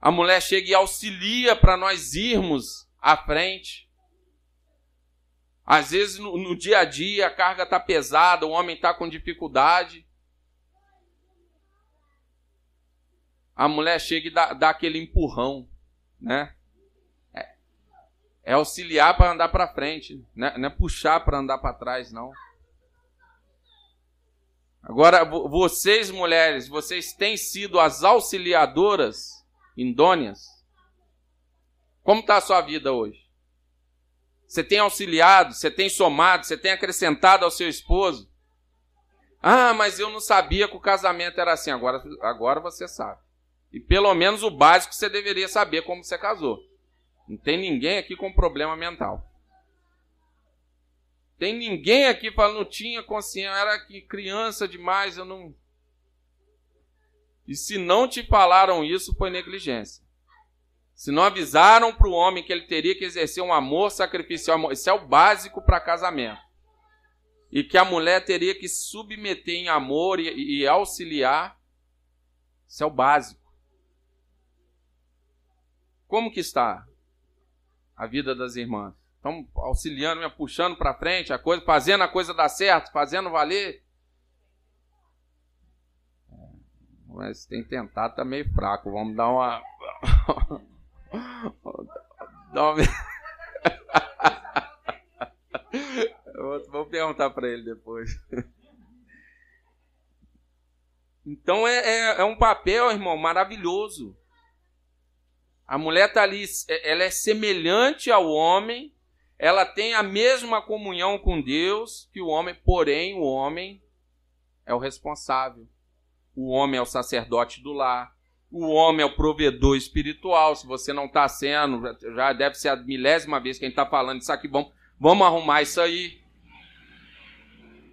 Speaker 1: A mulher chega e auxilia para nós irmos à frente. Às vezes no, no dia a dia a carga está pesada, o homem está com dificuldade. A mulher chega e dá, dá aquele empurrão, né? É, é auxiliar para andar para frente, né? não é puxar para andar para trás, não. Agora, vocês mulheres, vocês têm sido as auxiliadoras indôneas? Como está a sua vida hoje? Você tem auxiliado, você tem somado, você tem acrescentado ao seu esposo. Ah, mas eu não sabia que o casamento era assim. Agora, agora você sabe. E pelo menos o básico você deveria saber como você casou. Não tem ninguém aqui com problema mental. Tem ninguém aqui falando, não tinha consciência, era criança demais, eu não. E se não te falaram isso, foi negligência. Se não avisaram para o homem que ele teria que exercer um amor sacrificial, isso é o básico para casamento. E que a mulher teria que submeter em amor e, e auxiliar, isso é o básico. Como que está a vida das irmãs? Estão auxiliando, me puxando para frente, a coisa, fazendo a coisa dar certo, fazendo valer? É, mas tem tentado, tá meio fraco. Vamos dar uma. Vou perguntar para ele depois. Então é, é, é, um papel, irmão, maravilhoso. A mulher está ali, é, ela é semelhante ao homem, ela tem a mesma comunhão com Deus que o homem, porém o homem é o responsável. O homem é o sacerdote do lar. O homem é o provedor espiritual. Se você não está sendo, já deve ser a milésima vez que a gente está falando isso aqui. Vamos, vamos arrumar isso aí.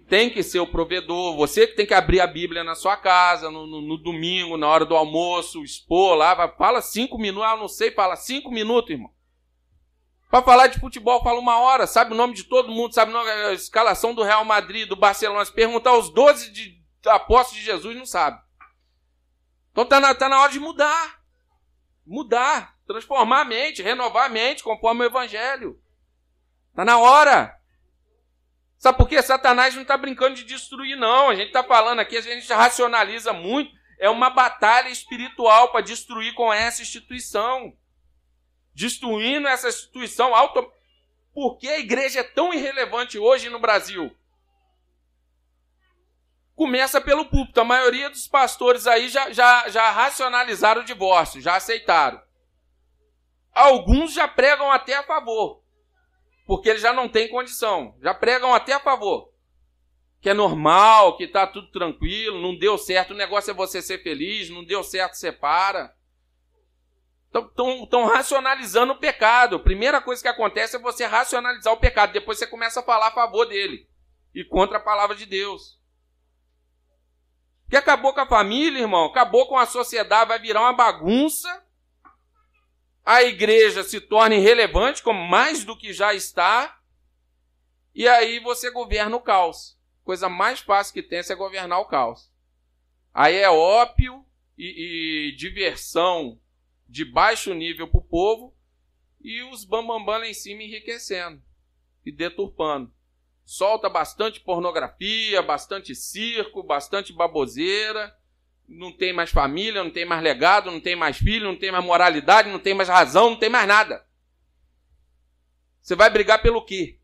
Speaker 1: Tem que ser o provedor. Você que tem que abrir a Bíblia na sua casa, no, no, no domingo, na hora do almoço, expor lá. Fala cinco minutos. Ah, não sei, fala cinco minutos, irmão. Para falar de futebol, fala uma hora, sabe o nome de todo mundo, sabe a escalação do Real Madrid, do Barcelona. Se perguntar os 12 de, apóstolos de Jesus, não sabe. Então tá na, tá na hora de mudar. Mudar, transformar a mente, renovar a mente conforme o Evangelho. Tá na hora. Sabe por quê? Satanás não está brincando de destruir, não. A gente está falando aqui, a gente racionaliza muito. É uma batalha espiritual para destruir com essa instituição destruindo essa instituição auto. Por que a igreja é tão irrelevante hoje no Brasil? Começa pelo púlpito. A maioria dos pastores aí já, já, já racionalizaram o divórcio, já aceitaram. Alguns já pregam até a favor, porque eles já não têm condição. Já pregam até a favor. Que é normal, que está tudo tranquilo, não deu certo, o negócio é você ser feliz, não deu certo, separa. Estão racionalizando o pecado. A primeira coisa que acontece é você racionalizar o pecado. Depois você começa a falar a favor dele e contra a palavra de Deus. Que acabou com a família, irmão, acabou com a sociedade, vai virar uma bagunça. A igreja se torna irrelevante, como mais do que já está. E aí você governa o caos. Coisa mais fácil que tem é governar o caos. Aí é ópio e, e diversão de baixo nível para o povo e os bambambam lá em cima enriquecendo e deturpando. Solta bastante pornografia, bastante circo, bastante baboseira. Não tem mais família, não tem mais legado, não tem mais filho, não tem mais moralidade, não tem mais razão, não tem mais nada. Você vai brigar pelo quê?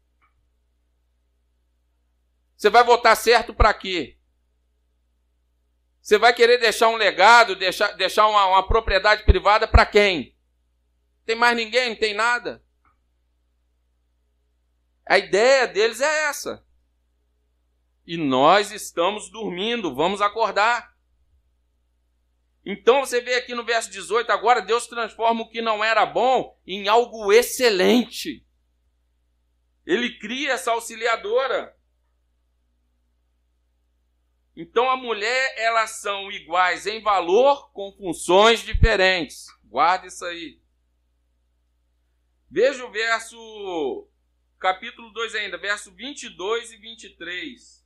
Speaker 1: Você vai votar certo para quê? Você vai querer deixar um legado, deixar, deixar uma, uma propriedade privada para quem? Tem mais ninguém? Não tem nada? A ideia deles é essa. E nós estamos dormindo, vamos acordar. Então você vê aqui no verso 18, agora Deus transforma o que não era bom em algo excelente. Ele cria essa auxiliadora. Então a mulher, elas são iguais em valor com funções diferentes. Guarda isso aí. Veja o verso capítulo 2 ainda, verso 22 e 23.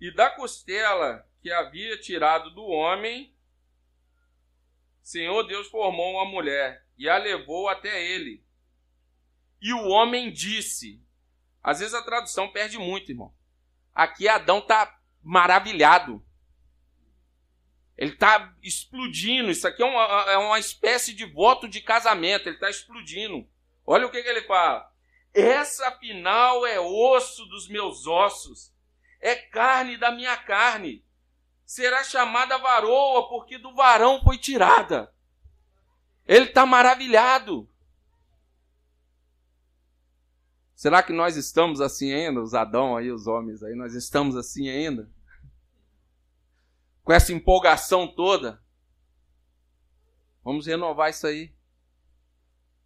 Speaker 1: E da costela que havia tirado do homem, Senhor Deus formou uma mulher e a levou até ele e o homem disse. Às vezes a tradução perde muito, irmão. Aqui Adão está maravilhado. Ele está explodindo. Isso aqui é uma, é uma, espécie de voto de casamento. Ele está explodindo. Olha o que, que ele fala. Essa afinal é osso dos meus ossos, é carne da minha carne. Será chamada varoa, porque do varão foi tirada. Ele está maravilhado. Será que nós estamos assim ainda, os Adão aí, os homens aí, nós estamos assim ainda? Com essa empolgação toda? Vamos renovar isso aí.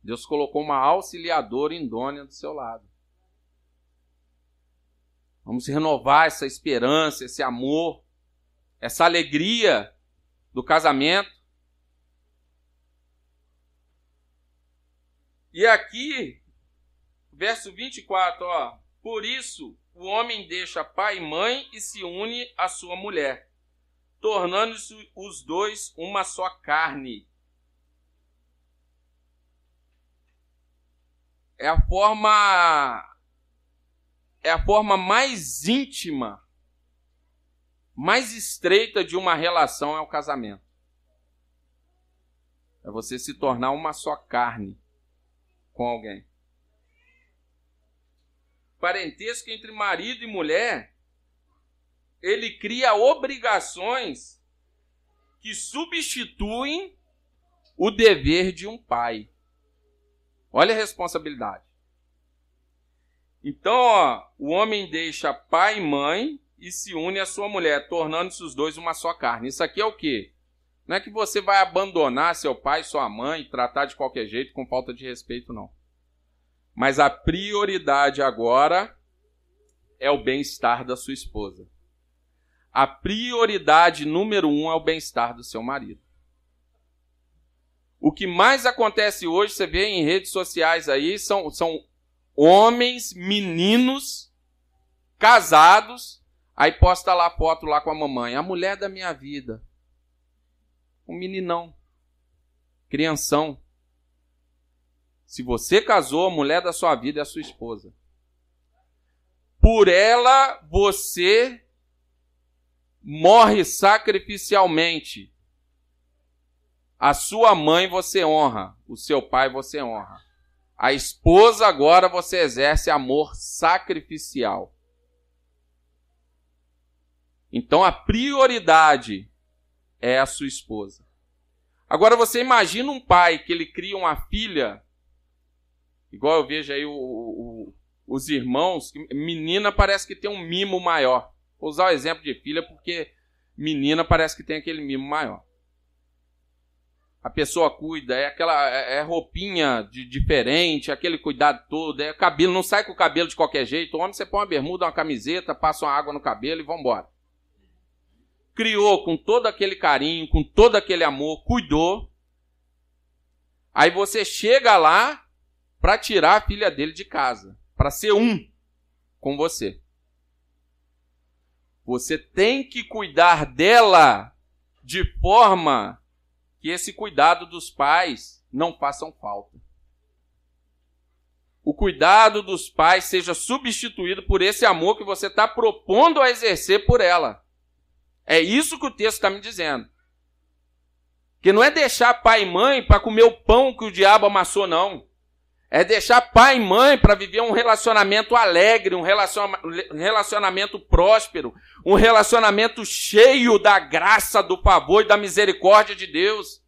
Speaker 1: Deus colocou uma auxiliadora indônia do seu lado. Vamos renovar essa esperança, esse amor, essa alegria do casamento. E aqui Verso 24, ó. Por isso, o homem deixa pai e mãe e se une à sua mulher, tornando-se os dois uma só carne. É a forma é a forma mais íntima, mais estreita de uma relação é o casamento. É você se tornar uma só carne com alguém parentesco entre marido e mulher, ele cria obrigações que substituem o dever de um pai. Olha a responsabilidade. Então, ó, o homem deixa pai e mãe e se une à sua mulher, tornando-se os dois uma só carne. Isso aqui é o quê? Não é que você vai abandonar seu pai, sua mãe, tratar de qualquer jeito com falta de respeito, não. Mas a prioridade agora é o bem-estar da sua esposa. A prioridade número um é o bem-estar do seu marido. O que mais acontece hoje, você vê em redes sociais aí, são, são homens, meninos, casados, aí posta lá foto lá com a mamãe, a mulher da minha vida. Um meninão, crianção. Se você casou, a mulher da sua vida é a sua esposa. Por ela, você morre sacrificialmente. A sua mãe você honra, o seu pai você honra. A esposa agora você exerce amor sacrificial. Então a prioridade é a sua esposa. Agora você imagina um pai que ele cria uma filha, igual eu vejo aí o, o, os irmãos, menina parece que tem um mimo maior. Vou usar o exemplo de filha porque menina parece que tem aquele mimo maior. A pessoa cuida, é aquela é, é roupinha de diferente, aquele cuidado todo, é cabelo, não sai com o cabelo de qualquer jeito. O homem você põe uma bermuda, uma camiseta, passa uma água no cabelo e vambora. Criou com todo aquele carinho, com todo aquele amor, cuidou. Aí você chega lá para tirar a filha dele de casa, para ser um com você. Você tem que cuidar dela de forma que esse cuidado dos pais não façam falta. O cuidado dos pais seja substituído por esse amor que você está propondo a exercer por ela. É isso que o texto está me dizendo. Que não é deixar pai e mãe para comer o pão que o diabo amassou, não. É deixar pai e mãe para viver um relacionamento alegre, um relacionamento próspero, um relacionamento cheio da graça, do favor e da misericórdia de Deus.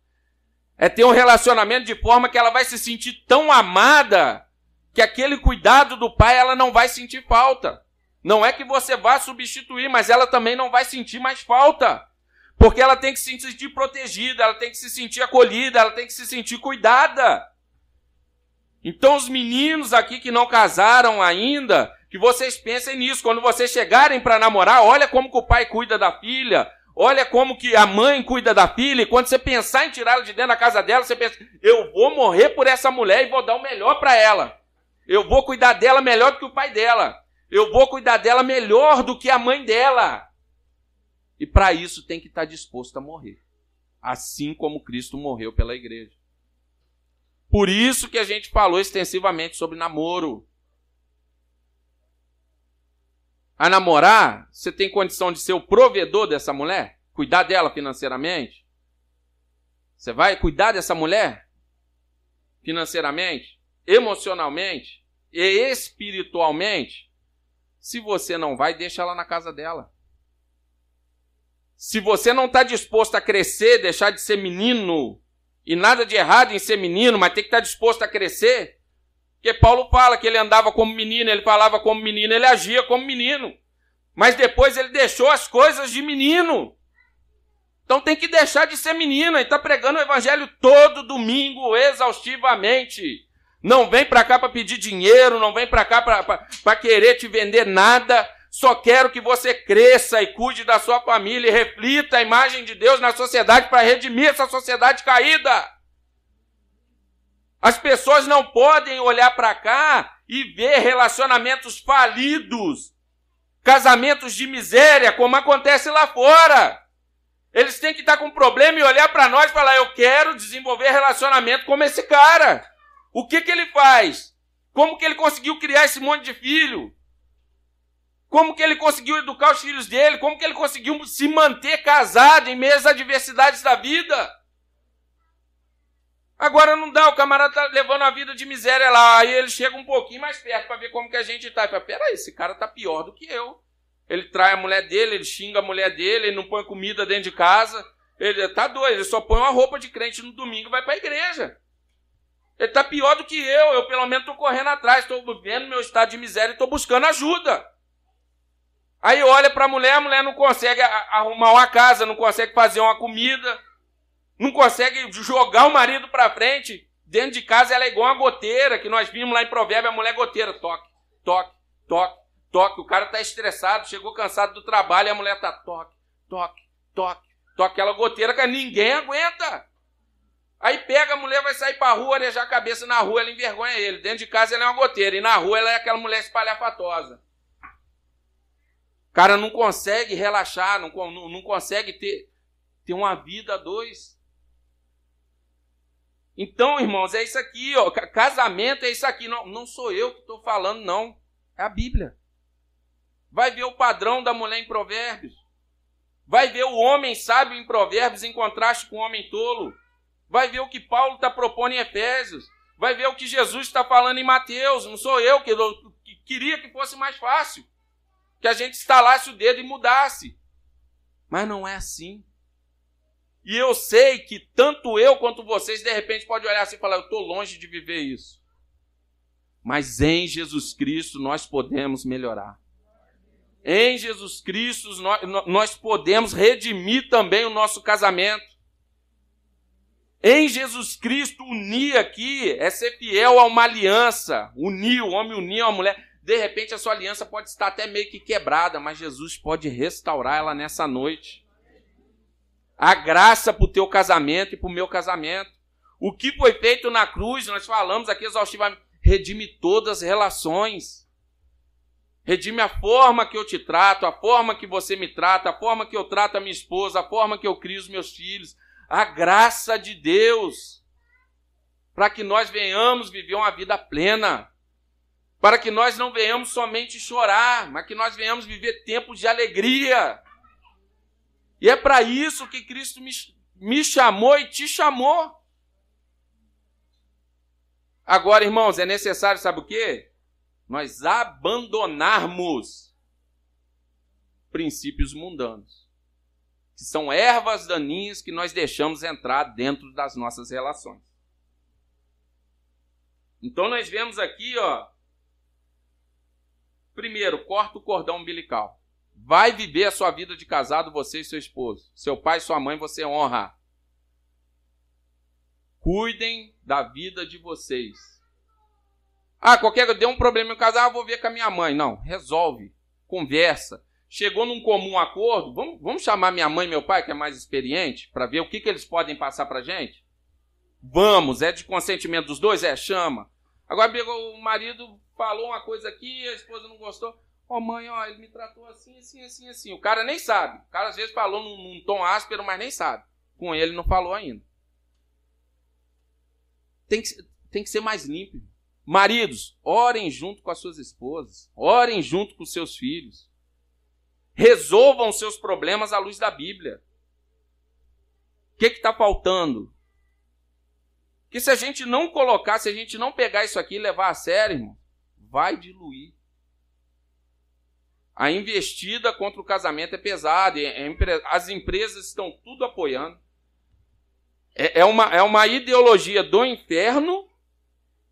Speaker 1: É ter um relacionamento de forma que ela vai se sentir tão amada que aquele cuidado do pai ela não vai sentir falta. Não é que você vá substituir, mas ela também não vai sentir mais falta. Porque ela tem que se sentir protegida, ela tem que se sentir acolhida, ela tem que se sentir cuidada. Então, os meninos aqui que não casaram ainda, que vocês pensem nisso. Quando vocês chegarem para namorar, olha como que o pai cuida da filha, olha como que a mãe cuida da filha. E quando você pensar em tirá-la de dentro da casa dela, você pensa: eu vou morrer por essa mulher e vou dar o melhor para ela. Eu vou cuidar dela melhor do que o pai dela. Eu vou cuidar dela melhor do que a mãe dela. E para isso tem que estar tá disposto a morrer. Assim como Cristo morreu pela igreja. Por isso que a gente falou extensivamente sobre namoro. A namorar, você tem condição de ser o provedor dessa mulher? Cuidar dela financeiramente? Você vai cuidar dessa mulher? Financeiramente? Emocionalmente? E espiritualmente? Se você não vai, deixa ela na casa dela. Se você não está disposto a crescer, deixar de ser menino, e nada de errado em ser menino, mas tem que estar disposto a crescer. Porque Paulo fala que ele andava como menino, ele falava como menino, ele agia como menino. Mas depois ele deixou as coisas de menino. Então tem que deixar de ser menino e está pregando o evangelho todo domingo, exaustivamente. Não vem para cá para pedir dinheiro, não vem para cá para querer te vender nada. Só quero que você cresça e cuide da sua família e reflita a imagem de Deus na sociedade para redimir essa sociedade caída. As pessoas não podem olhar para cá e ver relacionamentos falidos, casamentos de miséria, como acontece lá fora. Eles têm que estar com problema e olhar para nós e falar: Eu quero desenvolver relacionamento como esse cara. O que, que ele faz? Como que ele conseguiu criar esse monte de filho? Como que ele conseguiu educar os filhos dele? Como que ele conseguiu se manter casado em meio às adversidades da vida? Agora não dá, o camarada tá levando a vida de miséria lá, aí ele chega um pouquinho mais perto para ver como que a gente tá. E fala, peraí, esse cara tá pior do que eu. Ele trai a mulher dele, ele xinga a mulher dele, ele não põe comida dentro de casa. Ele tá doido, ele só põe uma roupa de crente no domingo e vai para a igreja. Ele tá pior do que eu, eu pelo menos tô correndo atrás, estou vendo meu estado de miséria e estou buscando ajuda. Aí olha para a mulher, a mulher não consegue arrumar uma casa, não consegue fazer uma comida, não consegue jogar o marido para frente. Dentro de casa ela é igual uma goteira, que nós vimos lá em Provérbio, a mulher goteira, toque, toque, toque, toque. O cara está estressado, chegou cansado do trabalho e a mulher está toque, toque, toque, toque. Aquela goteira que ninguém aguenta. Aí pega a mulher, vai sair pra rua, arejar a cabeça na rua, ela envergonha ele. Dentro de casa ela é uma goteira. E na rua ela é aquela mulher espalhafatosa. Cara não consegue relaxar, não, não, não consegue ter, ter uma vida a dois. Então, irmãos, é isso aqui, ó. Casamento é isso aqui. Não, não sou eu que estou falando, não. É a Bíblia. Vai ver o padrão da mulher em Provérbios. Vai ver o homem sábio em Provérbios em contraste com o homem tolo. Vai ver o que Paulo está propondo em Efésios. Vai ver o que Jesus está falando em Mateus. Não sou eu que, que queria que fosse mais fácil. Que a gente estalasse o dedo e mudasse. Mas não é assim. E eu sei que tanto eu quanto vocês, de repente, pode olhar assim e falar: eu estou longe de viver isso. Mas em Jesus Cristo nós podemos melhorar. Em Jesus Cristo nós, podemos redimir também o nosso casamento. Em Jesus Cristo, unir aqui é ser fiel a uma aliança. Unir, o homem unir a mulher. De repente, a sua aliança pode estar até meio que quebrada, mas Jesus pode restaurar ela nessa noite a graça para o teu casamento e para o meu casamento. O que foi feito na cruz, nós falamos aqui exaustivamente, redime todas as relações. Redime a forma que eu te trato, a forma que você me trata, a forma que eu trato a minha esposa, a forma que eu crio os meus filhos. A graça de Deus. Para que nós venhamos viver uma vida plena. Para que nós não venhamos somente chorar, mas que nós venhamos viver tempos de alegria. E é para isso que Cristo me, me chamou e te chamou. Agora, irmãos, é necessário, sabe o quê? Nós abandonarmos princípios mundanos, que são ervas daninhas que nós deixamos entrar dentro das nossas relações. Então nós vemos aqui, ó, primeiro, corta o cordão umbilical. Vai viver a sua vida de casado, você e seu esposo. Seu pai e sua mãe você honra. Cuidem da vida de vocês. Ah, qualquer deu um problema em casal, ah, vou ver com a minha mãe. Não, resolve, conversa. Chegou num comum acordo, vamos, vamos chamar minha mãe e meu pai, que é mais experiente, para ver o que, que eles podem passar para gente? Vamos, é de consentimento dos dois? É, chama. Agora o marido falou uma coisa aqui, a esposa não gostou. Ó, oh, mãe, ó, ele me tratou assim, assim, assim, assim. O cara nem sabe. O cara às vezes falou num, num tom áspero, mas nem sabe. Com ele não falou ainda. Tem que, tem que ser mais limpo. Maridos, orem junto com as suas esposas. Orem junto com os seus filhos. Resolvam seus problemas à luz da Bíblia. O que está faltando? Que se a gente não colocar, se a gente não pegar isso aqui e levar a sério, irmão, vai diluir. A investida contra o casamento é pesada, as empresas estão tudo apoiando. É, é uma, é uma ideologia do inferno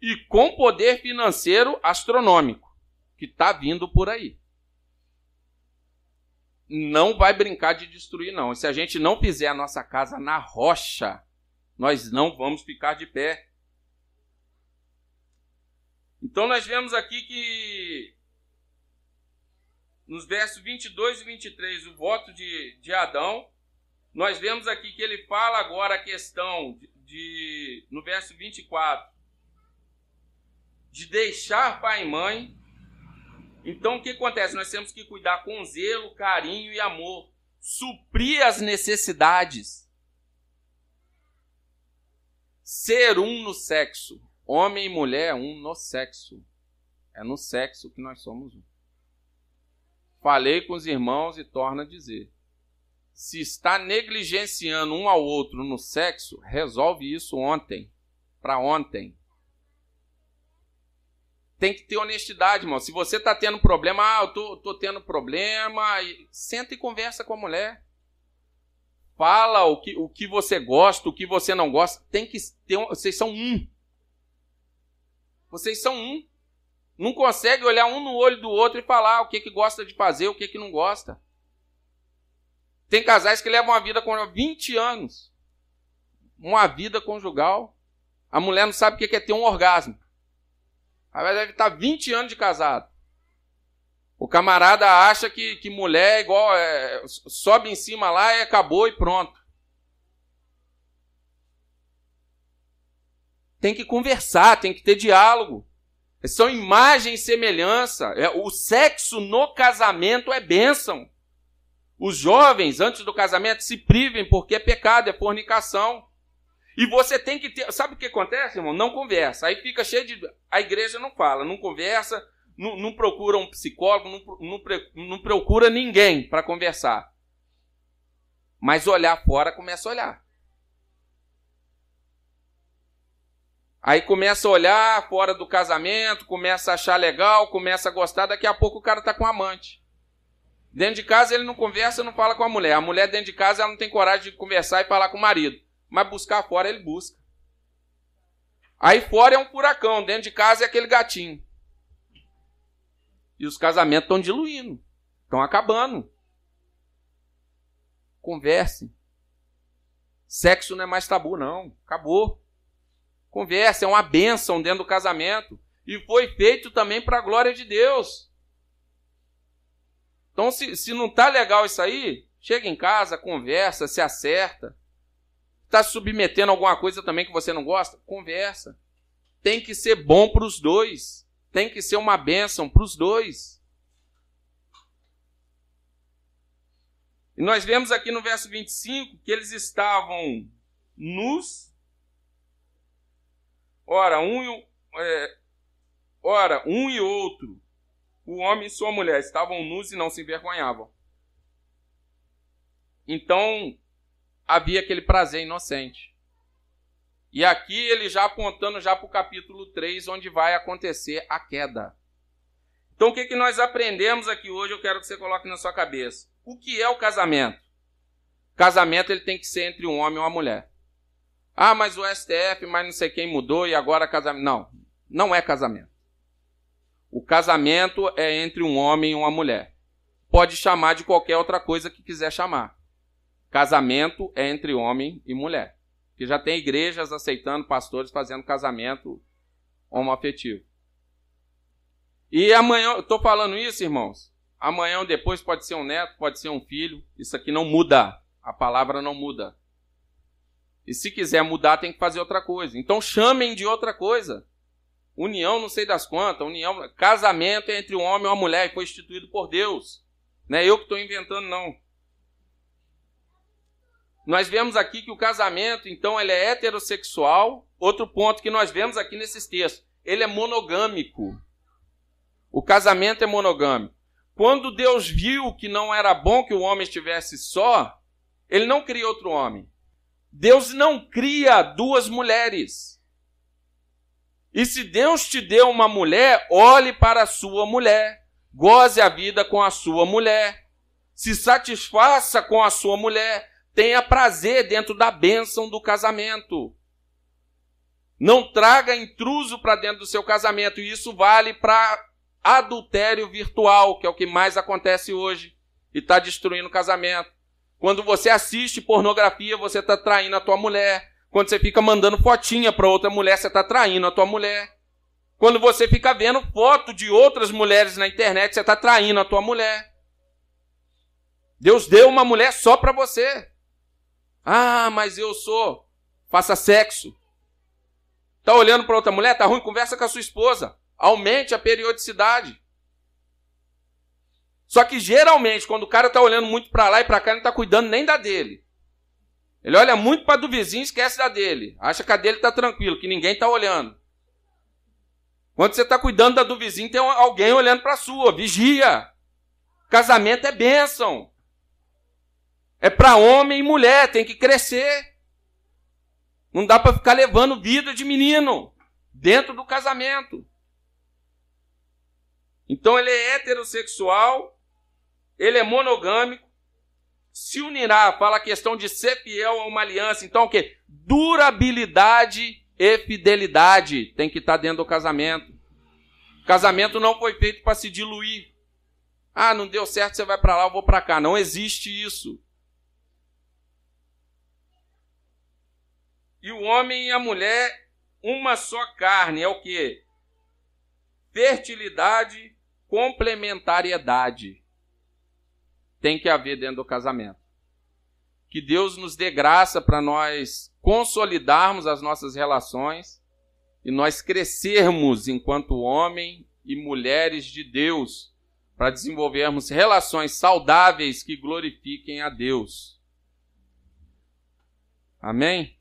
Speaker 1: e com poder financeiro astronômico que está vindo por aí. Não vai brincar de destruir, não. Se a gente não fizer a nossa casa na rocha, nós não vamos ficar de pé. Então nós vemos aqui que nos versos 22 e 23, o voto de, de Adão. Nós vemos aqui que ele fala agora a questão de, de no verso 24, de deixar pai e mãe. Então o que acontece? Nós temos que cuidar com zelo, carinho e amor, suprir as necessidades. Ser um no sexo. Homem e mulher, um no sexo. É no sexo que nós somos um. Falei com os irmãos e torna a dizer. Se está negligenciando um ao outro no sexo, resolve isso ontem, para ontem. Tem que ter honestidade, irmão. Se você está tendo problema, ah, eu tô, tô tendo problema, e... senta e conversa com a mulher. Fala o que, o que você gosta, o que você não gosta. Tem que ter. Vocês são um. Vocês são um. Não consegue olhar um no olho do outro e falar o que, que gosta de fazer, o que, que não gosta. Tem casais que levam a vida com 20 anos. Uma vida conjugal. A mulher não sabe o que é ter um orgasmo. Ela deve estar 20 anos de casado. O camarada acha que, que mulher é igual. É, sobe em cima lá e acabou e pronto. Tem que conversar, tem que ter diálogo. São imagem e semelhança. É, o sexo no casamento é bênção. Os jovens, antes do casamento, se privem porque é pecado, é fornicação. E você tem que ter. Sabe o que acontece, irmão? Não conversa. Aí fica cheio de. A igreja não fala, não conversa, não, não procura um psicólogo, não, não, não procura ninguém para conversar. Mas olhar fora começa a olhar. Aí começa a olhar fora do casamento, começa a achar legal, começa a gostar, daqui a pouco o cara está com amante. Dentro de casa ele não conversa, não fala com a mulher. A mulher dentro de casa ela não tem coragem de conversar e falar com o marido. Mas buscar fora ele busca. Aí fora é um furacão, dentro de casa é aquele gatinho. E os casamentos estão diluindo, estão acabando. Converse. Sexo não é mais tabu, não. Acabou. Converse, é uma bênção dentro do casamento. E foi feito também para a glória de Deus. Então, se, se não está legal isso aí, chega em casa, conversa, se acerta. Está submetendo alguma coisa também que você não gosta? Conversa. Tem que ser bom para os dois. Tem que ser uma bênção para os dois. E nós vemos aqui no verso 25 que eles estavam nus Ora, um, é, ora, um e outro, o homem e sua mulher, estavam nus e não se envergonhavam. Então, havia aquele prazer inocente. E aqui ele já apontando já para o capítulo 3, onde vai acontecer a queda. Então, o que, que nós aprendemos aqui hoje? Eu quero que você coloque na sua cabeça. O que é o casamento? Casamento ele tem que ser entre um homem e uma mulher. Ah, mas o STF, mas não sei quem mudou e agora casamento. Não, não é casamento. O casamento é entre um homem e uma mulher. Pode chamar de qualquer outra coisa que quiser chamar. Casamento é entre homem e mulher. Que já tem igrejas aceitando pastores fazendo casamento homoafetivo. E amanhã, eu estou falando isso, irmãos. Amanhã ou depois pode ser um neto, pode ser um filho. Isso aqui não muda. A palavra não muda. E se quiser mudar, tem que fazer outra coisa. Então chamem de outra coisa. União, não sei das quantas, união, casamento entre um homem e uma mulher, foi instituído por Deus. Não é eu que estou inventando, não. Nós vemos aqui que o casamento, então, ele é heterossexual. Outro ponto que nós vemos aqui nesses textos, ele é monogâmico. O casamento é monogâmico. Quando Deus viu que não era bom que o homem estivesse só, ele não criou outro homem. Deus não cria duas mulheres. E se Deus te deu uma mulher, olhe para a sua mulher. Goze a vida com a sua mulher. Se satisfaça com a sua mulher. Tenha prazer dentro da bênção do casamento. Não traga intruso para dentro do seu casamento. E isso vale para adultério virtual, que é o que mais acontece hoje. E está destruindo o casamento. Quando você assiste pornografia, você está traindo a tua mulher. Quando você fica mandando fotinha para outra mulher, você está traindo a tua mulher. Quando você fica vendo foto de outras mulheres na internet, você está traindo a tua mulher. Deus deu uma mulher só para você. Ah, mas eu sou. Faça sexo. Tá olhando para outra mulher? Tá ruim? Conversa com a sua esposa. Aumente a periodicidade. Só que geralmente, quando o cara está olhando muito para lá e para cá, ele não está cuidando nem da dele. Ele olha muito para do vizinho e esquece da dele. Acha que a dele está tranquilo, que ninguém está olhando. Quando você está cuidando da do vizinho, tem alguém olhando para sua. Vigia. Casamento é bênção. É para homem e mulher, tem que crescer. Não dá para ficar levando vida de menino dentro do casamento. Então ele é heterossexual ele é monogâmico, se unirá, fala a questão de ser fiel a uma aliança. Então, o que? Durabilidade e fidelidade tem que estar dentro do casamento. O casamento não foi feito para se diluir. Ah, não deu certo, você vai para lá, eu vou para cá. Não existe isso. E o homem e a mulher, uma só carne, é o que? Fertilidade complementariedade tem que haver dentro do casamento. Que Deus nos dê graça para nós consolidarmos as nossas relações e nós crescermos enquanto homem e mulheres de Deus para desenvolvermos relações saudáveis que glorifiquem a Deus. Amém?